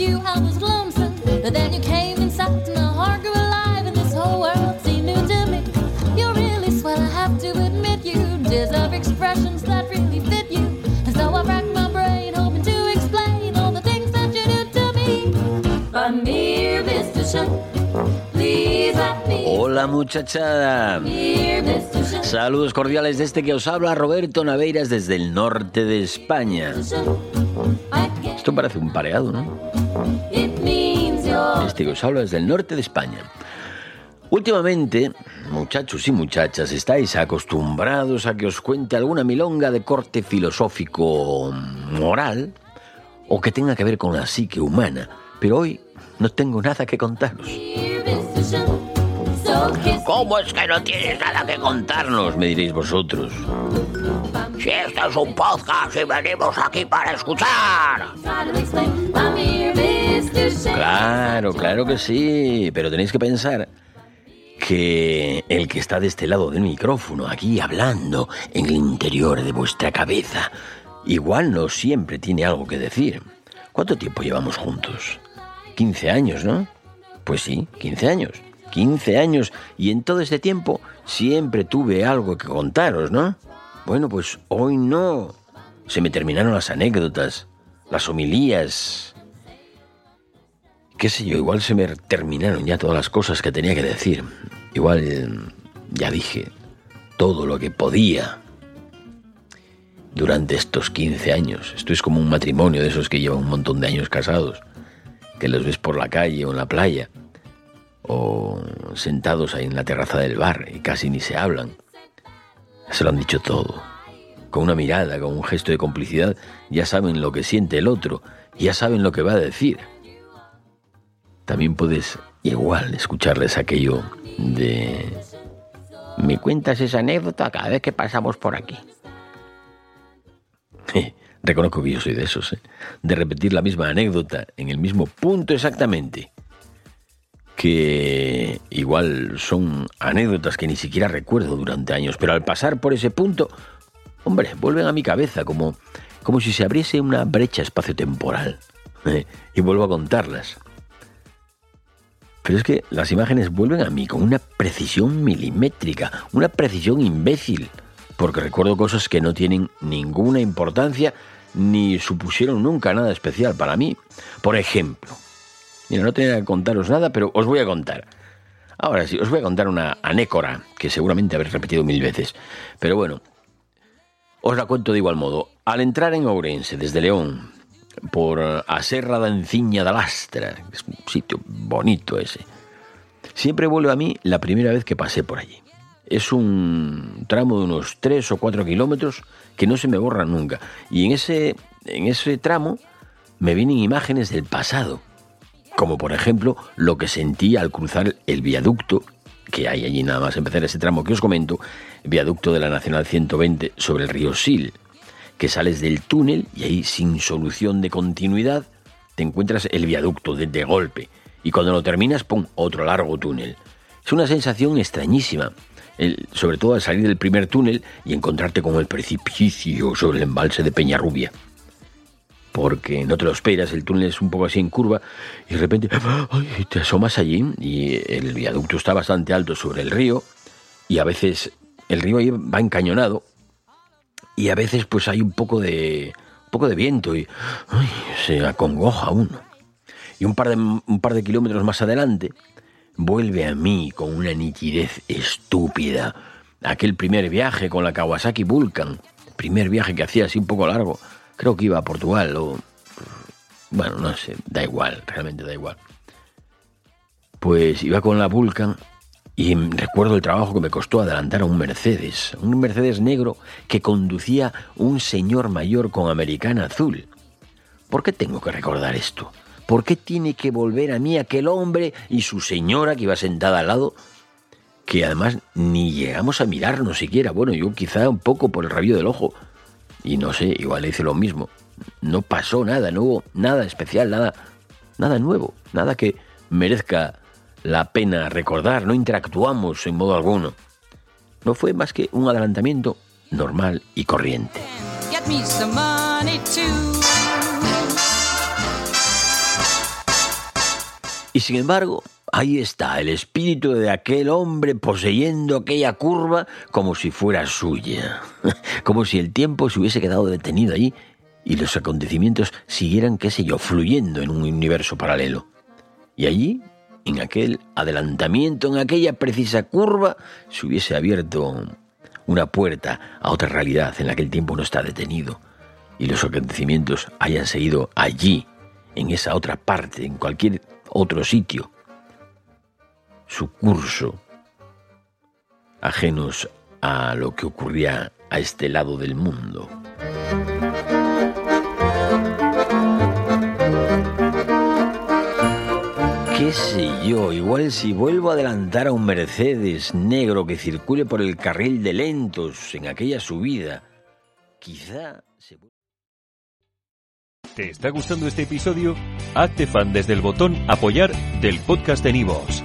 you, I was lonesome. But then you came and sucked my heart grew alive, and this whole world seemed new to me. You're really swell, I have to admit you deserve expressions that really fit you. And so I racked my brain, hoping to explain all the things that you do to me. But mere Mr. Show. Hola muchachada. Saludos cordiales de este que os habla Roberto Naveiras desde el norte de España. Esto parece un pareado, ¿no? Este que os habla desde el norte de España. Últimamente, muchachos y muchachas, estáis acostumbrados a que os cuente alguna milonga de corte filosófico moral o que tenga que ver con la psique humana, pero hoy no tengo nada que contaros. ¿Cómo es que no tienes nada que contarnos? Me diréis vosotros. Si esto es un podcast y venimos aquí para escuchar. Claro, claro que sí, pero tenéis que pensar que el que está de este lado del micrófono, aquí hablando en el interior de vuestra cabeza, igual no siempre tiene algo que decir. ¿Cuánto tiempo llevamos juntos? 15 años, ¿no? Pues sí, 15 años. 15 años y en todo este tiempo siempre tuve algo que contaros, ¿no? Bueno, pues hoy no. Se me terminaron las anécdotas, las homilías, qué sé yo, igual se me terminaron ya todas las cosas que tenía que decir. Igual ya dije todo lo que podía durante estos 15 años. Esto es como un matrimonio de esos que llevan un montón de años casados, que los ves por la calle o en la playa, o sentados ahí en la terraza del bar y casi ni se hablan. Se lo han dicho todo. Con una mirada, con un gesto de complicidad, ya saben lo que siente el otro, ya saben lo que va a decir también puedes igual escucharles aquello de... Me cuentas esa anécdota cada vez que pasamos por aquí. Reconozco que yo soy de esos, ¿eh? de repetir la misma anécdota en el mismo punto exactamente. Que igual son anécdotas que ni siquiera recuerdo durante años, pero al pasar por ese punto, hombre, vuelven a mi cabeza como, como si se abriese una brecha espaciotemporal. ¿eh? Y vuelvo a contarlas. Pero es que las imágenes vuelven a mí con una precisión milimétrica, una precisión imbécil, porque recuerdo cosas que no tienen ninguna importancia ni supusieron nunca nada especial para mí. Por ejemplo, mira, no tenía que contaros nada, pero os voy a contar. Ahora sí, os voy a contar una anécora que seguramente habréis repetido mil veces. Pero bueno, os la cuento de igual modo. Al entrar en Ourense desde León, por a Serra da Enciña Lastra, que es un sitio bonito ese. Siempre vuelve a mí la primera vez que pasé por allí. Es un tramo de unos 3 o 4 kilómetros que no se me borra nunca. Y en ese, en ese tramo me vienen imágenes del pasado, como por ejemplo lo que sentí al cruzar el viaducto que hay allí nada más empezar ese tramo que os comento, viaducto de la Nacional 120 sobre el río Sil que sales del túnel y ahí sin solución de continuidad te encuentras el viaducto de, de golpe y cuando lo terminas, ¡pum!, otro largo túnel. Es una sensación extrañísima, sobre todo al salir del primer túnel y encontrarte con el precipicio sobre el embalse de Peñarrubia. Porque no te lo esperas, el túnel es un poco así en curva y de repente te asomas allí y el viaducto está bastante alto sobre el río y a veces el río ahí va encañonado y a veces pues hay un poco de un poco de viento y se acongoja uno. Y un par de un par de kilómetros más adelante vuelve a mí con una nitidez estúpida. Aquel primer viaje con la Kawasaki Vulcan, primer viaje que hacía así un poco largo, creo que iba a Portugal o... Bueno, no sé, da igual, realmente da igual. Pues iba con la Vulcan y recuerdo el trabajo que me costó adelantar a un Mercedes, un Mercedes negro que conducía un señor mayor con americana azul. ¿Por qué tengo que recordar esto? ¿Por qué tiene que volver a mí aquel hombre y su señora que iba sentada al lado? Que además ni llegamos a mirarnos siquiera. Bueno, yo quizá un poco por el rabillo del ojo. Y no sé, igual le hice lo mismo. No pasó nada, no hubo nada especial, nada, nada nuevo, nada que merezca la pena recordar, no interactuamos en modo alguno. No fue más que un adelantamiento normal y corriente. Y sin embargo, ahí está el espíritu de aquel hombre poseyendo aquella curva como si fuera suya, como si el tiempo se hubiese quedado detenido allí y los acontecimientos siguieran, qué sé yo, fluyendo en un universo paralelo. Y allí en aquel adelantamiento, en aquella precisa curva, se hubiese abierto una puerta a otra realidad en la que el tiempo no está detenido y los acontecimientos hayan seguido allí, en esa otra parte, en cualquier otro sitio, su curso, ajenos a lo que ocurría a este lado del mundo. qué sé yo, igual si vuelvo a adelantar a un Mercedes negro que circule por el carril de lentos en aquella subida, quizá se... ¿Te está gustando este episodio? Hazte fan desde el botón apoyar del podcast de Nivos.